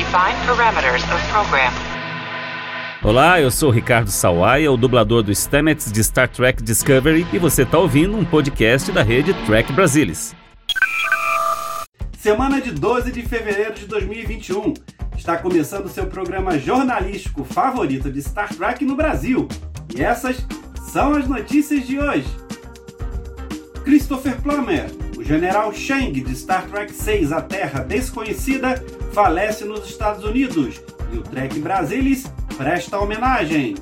Define parameters of program. Olá, eu sou Ricardo Sawaia, o dublador do Stamets de Star Trek Discovery, e você está ouvindo um podcast da rede Trek Brasilis. Semana de 12 de fevereiro de 2021. Está começando seu programa jornalístico favorito de Star Trek no Brasil. E essas são as notícias de hoje. Christopher Plummer, o general Shang de Star Trek 6 A Terra Desconhecida, falece nos Estados Unidos e o Trek Brasilis presta homenagem.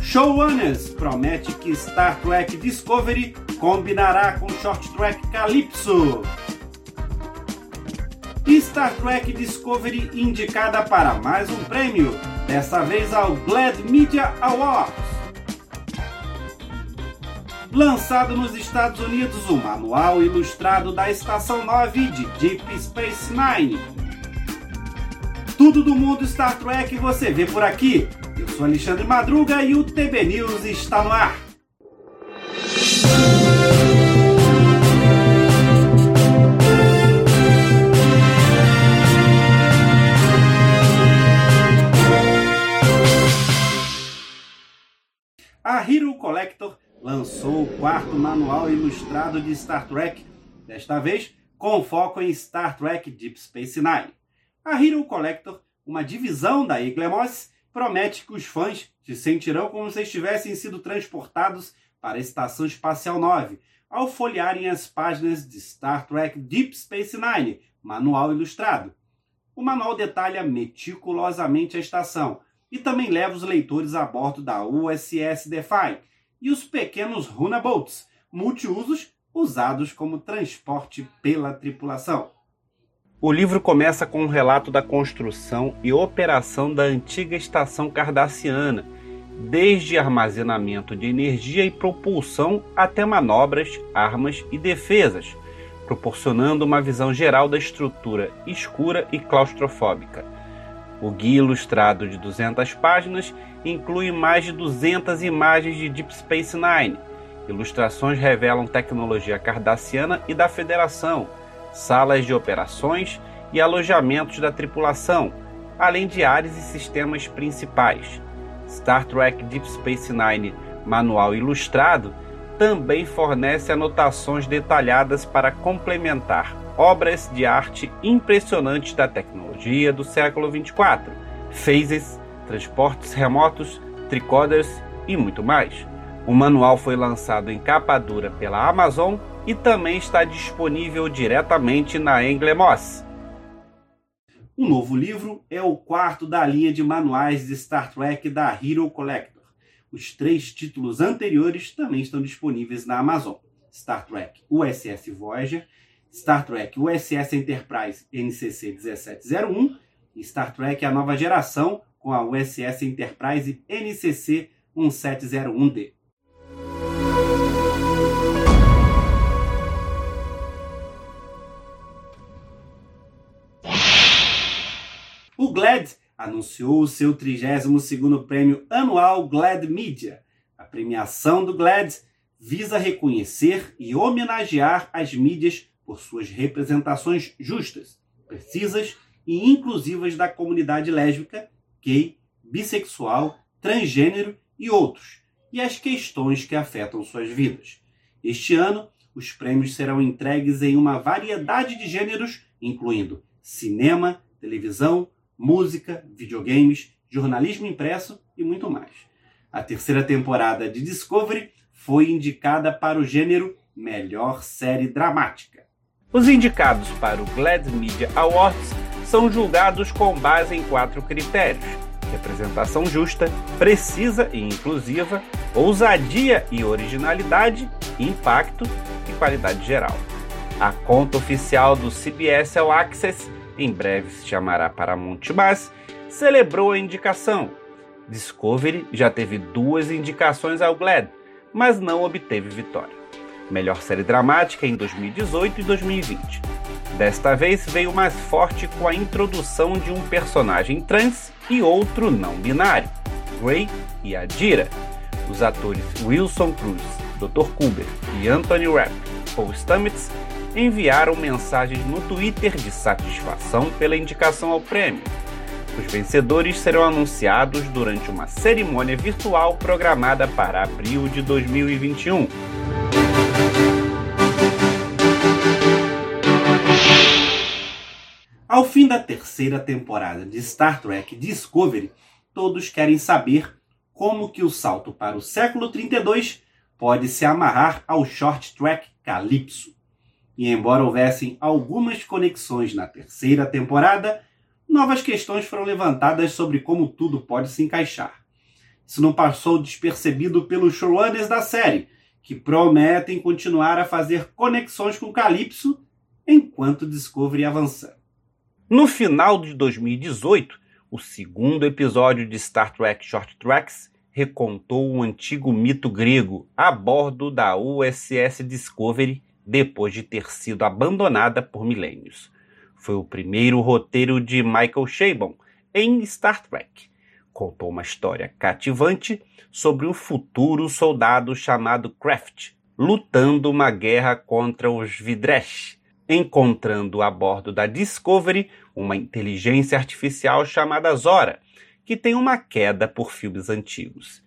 Showrunners promete que Star Trek Discovery combinará com Short Trek Calypso. Star Trek Discovery indicada para mais um prêmio, dessa vez ao Glad Media Awards. Lançado nos Estados Unidos, o manual ilustrado da Estação 9 de Deep Space Nine. Tudo do mundo Star Trek você vê por aqui. Eu sou Alexandre Madruga e o TB News está no ar. Lançou o quarto manual ilustrado de Star Trek, desta vez com foco em Star Trek Deep Space Nine. A Hero Collector, uma divisão da Iglemos, promete que os fãs se sentirão como se estivessem sido transportados para a Estação Espacial 9, ao folhearem as páginas de Star Trek Deep Space Nine, manual ilustrado. O manual detalha meticulosamente a estação e também leva os leitores a bordo da USS Defy e os pequenos Runaboats, multiusos usados como transporte pela tripulação. O livro começa com um relato da construção e operação da antiga estação cardassiana, desde armazenamento de energia e propulsão até manobras, armas e defesas, proporcionando uma visão geral da estrutura escura e claustrofóbica. O guia ilustrado de 200 páginas inclui mais de 200 imagens de Deep Space Nine. Ilustrações revelam tecnologia cardassiana e da Federação, salas de operações e alojamentos da tripulação, além de áreas e sistemas principais. Star Trek Deep Space Nine Manual Ilustrado também fornece anotações detalhadas para complementar obras de arte impressionantes da tecnologia do século 24, phases, transportes remotos, tricoders e muito mais. O manual foi lançado em capa dura pela Amazon e também está disponível diretamente na Englemos. O novo livro é o quarto da linha de manuais de Star Trek da Hero Collector. Os três títulos anteriores também estão disponíveis na Amazon: Star Trek USS Voyager, Star Trek USS Enterprise NCC 1701 e Star Trek A Nova Geração com a USS Enterprise NCC 1701D. O GLAD anunciou o seu 32º prêmio anual GLAD Media. A premiação do GLAD visa reconhecer e homenagear as mídias por suas representações justas, precisas e inclusivas da comunidade lésbica, gay, bissexual, transgênero e outros, e as questões que afetam suas vidas. Este ano, os prêmios serão entregues em uma variedade de gêneros, incluindo cinema, televisão, música, videogames, jornalismo impresso e muito mais. A terceira temporada de Discovery foi indicada para o gênero Melhor Série Dramática. Os indicados para o Glad Media Awards são julgados com base em quatro critérios: representação justa, precisa e inclusiva, ousadia e originalidade, impacto e qualidade geral. A conta oficial do CBS All Access em breve se chamará Paramount+, celebrou a indicação. Discovery já teve duas indicações ao GLAD, mas não obteve vitória. Melhor série dramática em 2018 e 2020. Desta vez veio mais forte com a introdução de um personagem trans e outro não binário, Gray e Adira. Os atores Wilson Cruz, Dr. Cooper e Anthony Rapp, Paul Stamets enviaram mensagens no Twitter de satisfação pela indicação ao prêmio. Os vencedores serão anunciados durante uma cerimônia virtual programada para abril de 2021. Ao fim da terceira temporada de Star Trek Discovery, todos querem saber como que o salto para o século 32 pode se amarrar ao short track Calypso. E embora houvessem algumas conexões na terceira temporada, novas questões foram levantadas sobre como tudo pode se encaixar. Isso não passou despercebido pelos showrunners da série, que prometem continuar a fazer conexões com Calypso enquanto Discovery avançar. No final de 2018, o segundo episódio de Star Trek Short Tracks recontou um antigo mito grego a bordo da USS Discovery depois de ter sido abandonada por milênios. Foi o primeiro roteiro de Michael Chabon em Star Trek. Contou uma história cativante sobre um futuro soldado chamado Kraft, lutando uma guerra contra os Vidresh, encontrando a bordo da Discovery uma inteligência artificial chamada Zora, que tem uma queda por filmes antigos.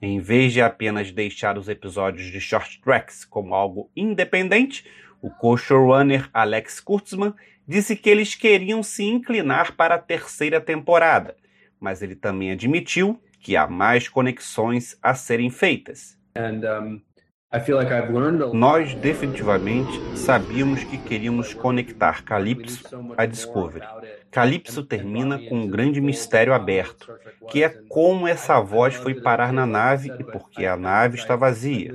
Em vez de apenas deixar os episódios de Short Tracks como algo independente, o co-showrunner Alex Kurtzman disse que eles queriam se inclinar para a terceira temporada, mas ele também admitiu que há mais conexões a serem feitas. And, um, nós definitivamente sabíamos que queríamos conectar Calypso a Discovery. Calypso termina com um grande mistério aberto, que é como essa voz foi parar na nave e por que a nave está vazia.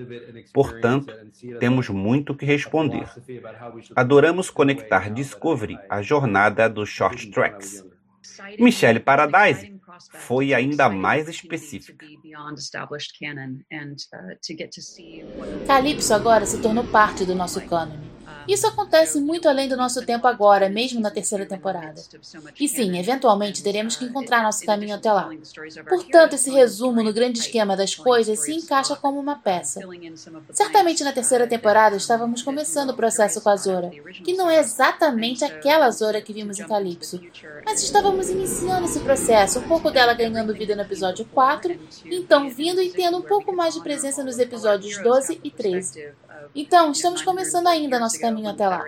Portanto, temos muito que responder. Adoramos conectar Discovery à jornada dos short tracks. Michelle Paradise foi ainda mais específica. Calypso agora se tornou parte do nosso cânone. Isso acontece muito além do nosso tempo agora, mesmo na terceira temporada. E sim, eventualmente teremos que encontrar nosso caminho até lá. Portanto, esse resumo no grande esquema das coisas se encaixa como uma peça. Certamente na terceira temporada estávamos começando o processo com a Zora, que não é exatamente aquela Zora que vimos em Calypso, mas estávamos iniciando esse processo, um pouco dela ganhando vida no episódio 4, então vindo e tendo um pouco mais de presença nos episódios 12 e 13. Então, estamos começando ainda nosso caminho até lá.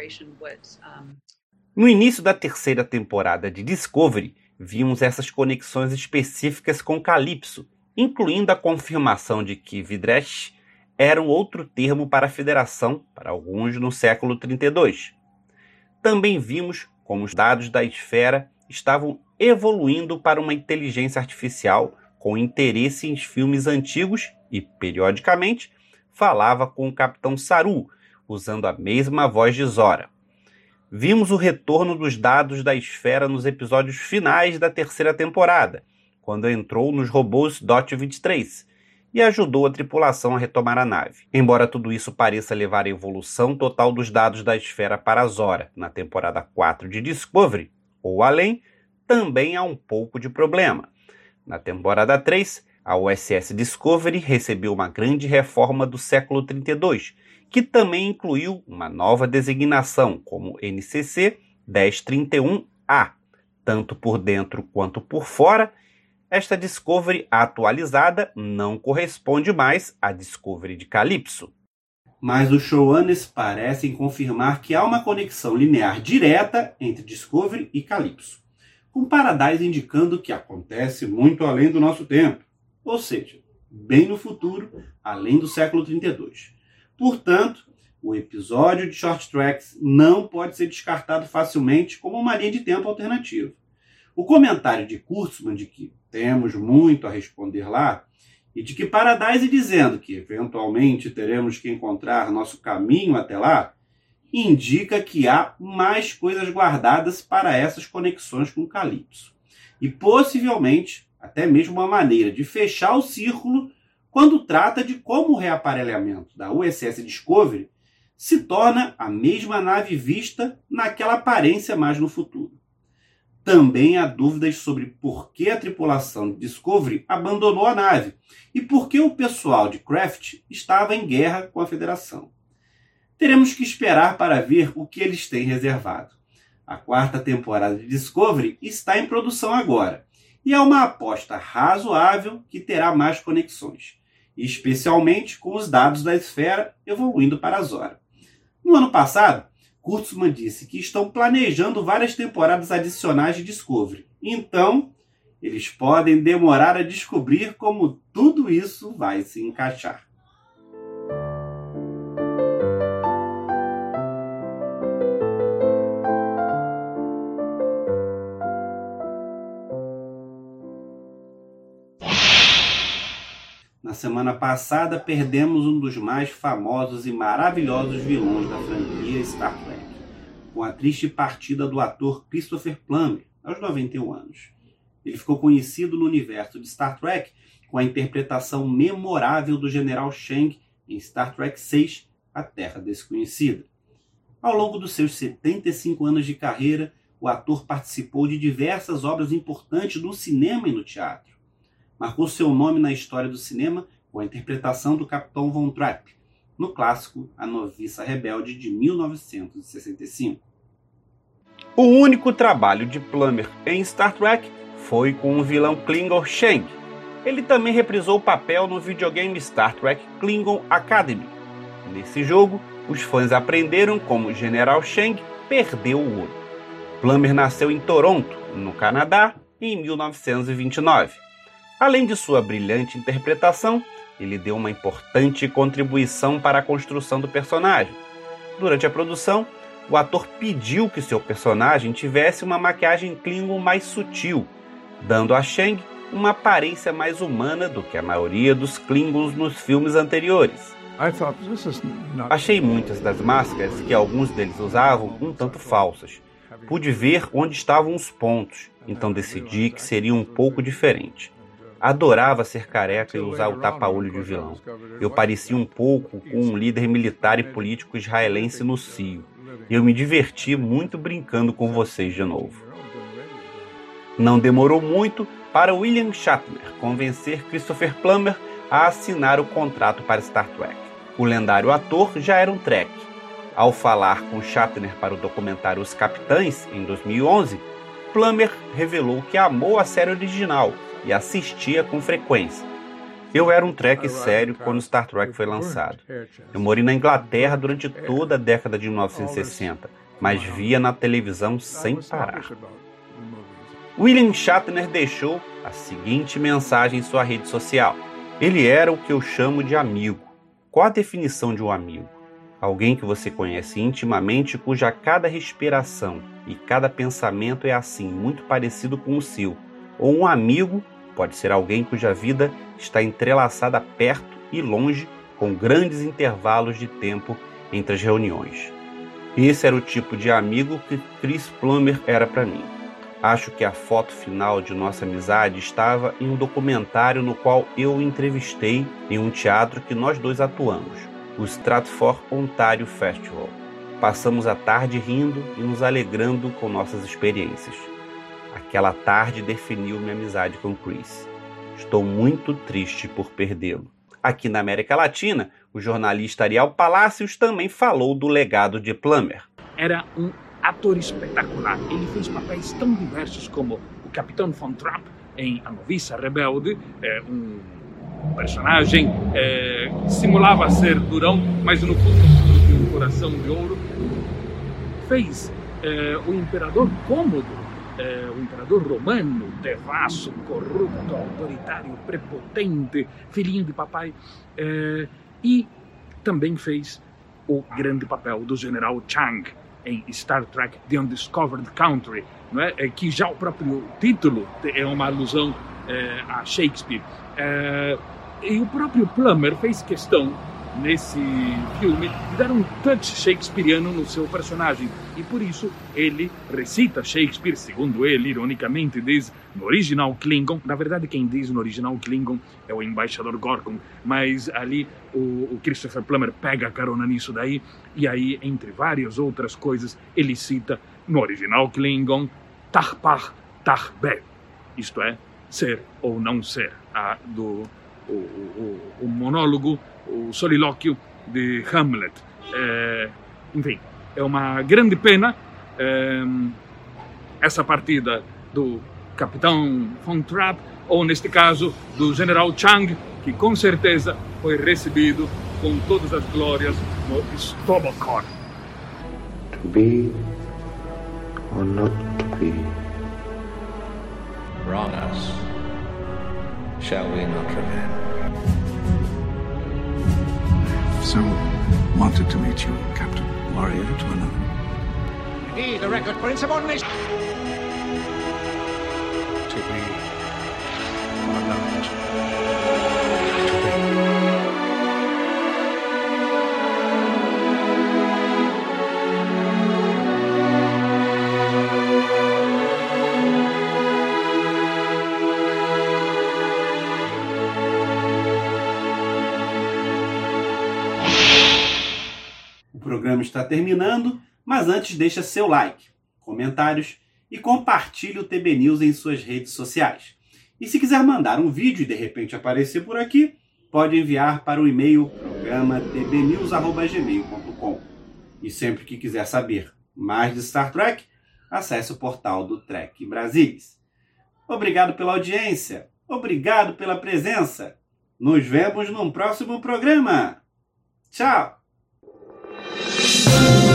No início da terceira temporada de Discovery, vimos essas conexões específicas com Calypso, incluindo a confirmação de que Vidresh era um outro termo para a Federação, para alguns no século 32. Também vimos como os dados da esfera estavam evoluindo para uma inteligência artificial com interesse em filmes antigos e, periodicamente, falava com o capitão Saru, usando a mesma voz de Zora. Vimos o retorno dos dados da esfera nos episódios finais da terceira temporada, quando entrou nos robôs DOT 23 e ajudou a tripulação a retomar a nave. Embora tudo isso pareça levar a evolução total dos dados da esfera para Zora na temporada 4 de Discovery, ou além, também há um pouco de problema. Na temporada 3, a USS Discovery recebeu uma grande reforma do século 32, que também incluiu uma nova designação como NCC 1031A. Tanto por dentro quanto por fora, esta Discovery atualizada não corresponde mais à Discovery de Calypso. Mas os showrunners parecem confirmar que há uma conexão linear direta entre Discovery e Calypso, com Paradise indicando que acontece muito além do nosso tempo ou seja, bem no futuro, além do século 32. Portanto, o episódio de Short Tracks não pode ser descartado facilmente como uma linha de tempo alternativa. O comentário de Kurtzman de que temos muito a responder lá e de que Paradise dizendo que eventualmente teremos que encontrar nosso caminho até lá, indica que há mais coisas guardadas para essas conexões com Calypso. E possivelmente até mesmo uma maneira de fechar o círculo quando trata de como o reaparelhamento da USS Discovery se torna a mesma nave vista naquela aparência mais no futuro. Também há dúvidas sobre por que a tripulação de Discovery abandonou a nave e por que o pessoal de Craft estava em guerra com a Federação. Teremos que esperar para ver o que eles têm reservado. A quarta temporada de Discovery está em produção agora e é uma aposta razoável que terá mais conexões, especialmente com os dados da esfera evoluindo para a Zora. No ano passado, Kurtzman disse que estão planejando várias temporadas adicionais de Discovery. Então, eles podem demorar a descobrir como tudo isso vai se encaixar. Na semana passada, perdemos um dos mais famosos e maravilhosos vilões da franquia Star Trek, com a triste partida do ator Christopher Plummer, aos 91 anos. Ele ficou conhecido no universo de Star Trek com a interpretação memorável do General Shang em Star Trek VI, A Terra Desconhecida. Ao longo dos seus 75 anos de carreira, o ator participou de diversas obras importantes no cinema e no teatro marcou seu nome na história do cinema com a interpretação do Capitão Von Trapp, no clássico A Noviça Rebelde de 1965. O único trabalho de Plummer em Star Trek foi com o vilão Klingon Shang. Ele também reprisou o papel no videogame Star Trek Klingon Academy. Nesse jogo, os fãs aprenderam como o General Shang perdeu o olho. Plummer nasceu em Toronto, no Canadá, em 1929. Além de sua brilhante interpretação, ele deu uma importante contribuição para a construção do personagem. Durante a produção, o ator pediu que seu personagem tivesse uma maquiagem Klingon mais sutil, dando a Shang uma aparência mais humana do que a maioria dos Klingons nos filmes anteriores. Achei muitas das máscaras que alguns deles usavam um tanto falsas. Pude ver onde estavam os pontos, então decidi que seria um pouco diferente. Adorava ser careca e usar o tapa-olho de vilão. Eu parecia um pouco com um líder militar e político israelense no cio. E eu me diverti muito brincando com vocês de novo. Não demorou muito para William Shatner convencer Christopher Plummer a assinar o contrato para Star Trek. O lendário ator já era um Trek. Ao falar com Shatner para o documentário Os Capitães, em 2011, Plummer revelou que amou a série original e assistia com frequência. Eu era um Trek sério quando Star Trek foi lançado. Eu morei na Inglaterra durante toda a década de 1960, mas via na televisão sem parar. William Shatner deixou a seguinte mensagem em sua rede social: Ele era o que eu chamo de amigo. Qual a definição de um amigo? Alguém que você conhece intimamente, cuja cada respiração e cada pensamento é assim, muito parecido com o seu, ou um amigo Pode ser alguém cuja vida está entrelaçada perto e longe, com grandes intervalos de tempo entre as reuniões. Esse era o tipo de amigo que Chris Plummer era para mim. Acho que a foto final de nossa amizade estava em um documentário no qual eu o entrevistei em um teatro que nós dois atuamos, o Stratford Ontario Festival. Passamos a tarde rindo e nos alegrando com nossas experiências. Aquela tarde definiu minha amizade com Chris. Estou muito triste por perdê-lo. Aqui na América Latina, o jornalista Ariel Palacios também falou do legado de Plummer. Era um ator espetacular. Ele fez papéis tão diversos como o Capitão Von Trapp em A Noviça Rebelde, é, um personagem é, simulava ser durão, mas no fundo tinha um coração de ouro. Fez é, o Imperador Cômodo eh, o imperador romano, devasso, corrupto, autoritário, prepotente, filhinho de papai, eh, e também fez o grande papel do general Chang em Star Trek The Undiscovered Country, não é? é que já o próprio título é uma alusão eh, a Shakespeare. E o próprio Plummer fez questão nesse filme de dar um touch shakespeariano no seu personagem. E por isso ele recita Shakespeare, segundo ele, ironicamente diz no original Klingon. Na verdade, quem diz no original Klingon é o embaixador Gorgon, mas ali o, o Christopher Plummer pega a carona nisso daí e aí, entre várias outras coisas, ele cita no original Klingon Tarpar Tarbel, isto é, ser ou não ser, a, do o, o, o monólogo o solilóquio de Hamlet É, enfim, é uma grande pena é, essa partida do capitão Von Trapp, ou neste caso do general Chang, que com certeza foi recebido com todas as glórias no Stobokor. To be or not to be? Wrong us. Shall we not revenge? So wanted to meet you, Captain. Warrior to another. Indeed, the record for insubordination. To be or not programa está terminando, mas antes deixa seu like, comentários e compartilhe o TB News em suas redes sociais. E se quiser mandar um vídeo e de repente aparecer por aqui, pode enviar para o e-mail programa tbnews@gmail.com. E sempre que quiser saber mais de Star Trek, acesse o portal do Trek Brasilis. Obrigado pela audiência, obrigado pela presença. Nos vemos num próximo programa. Tchau! Thank you.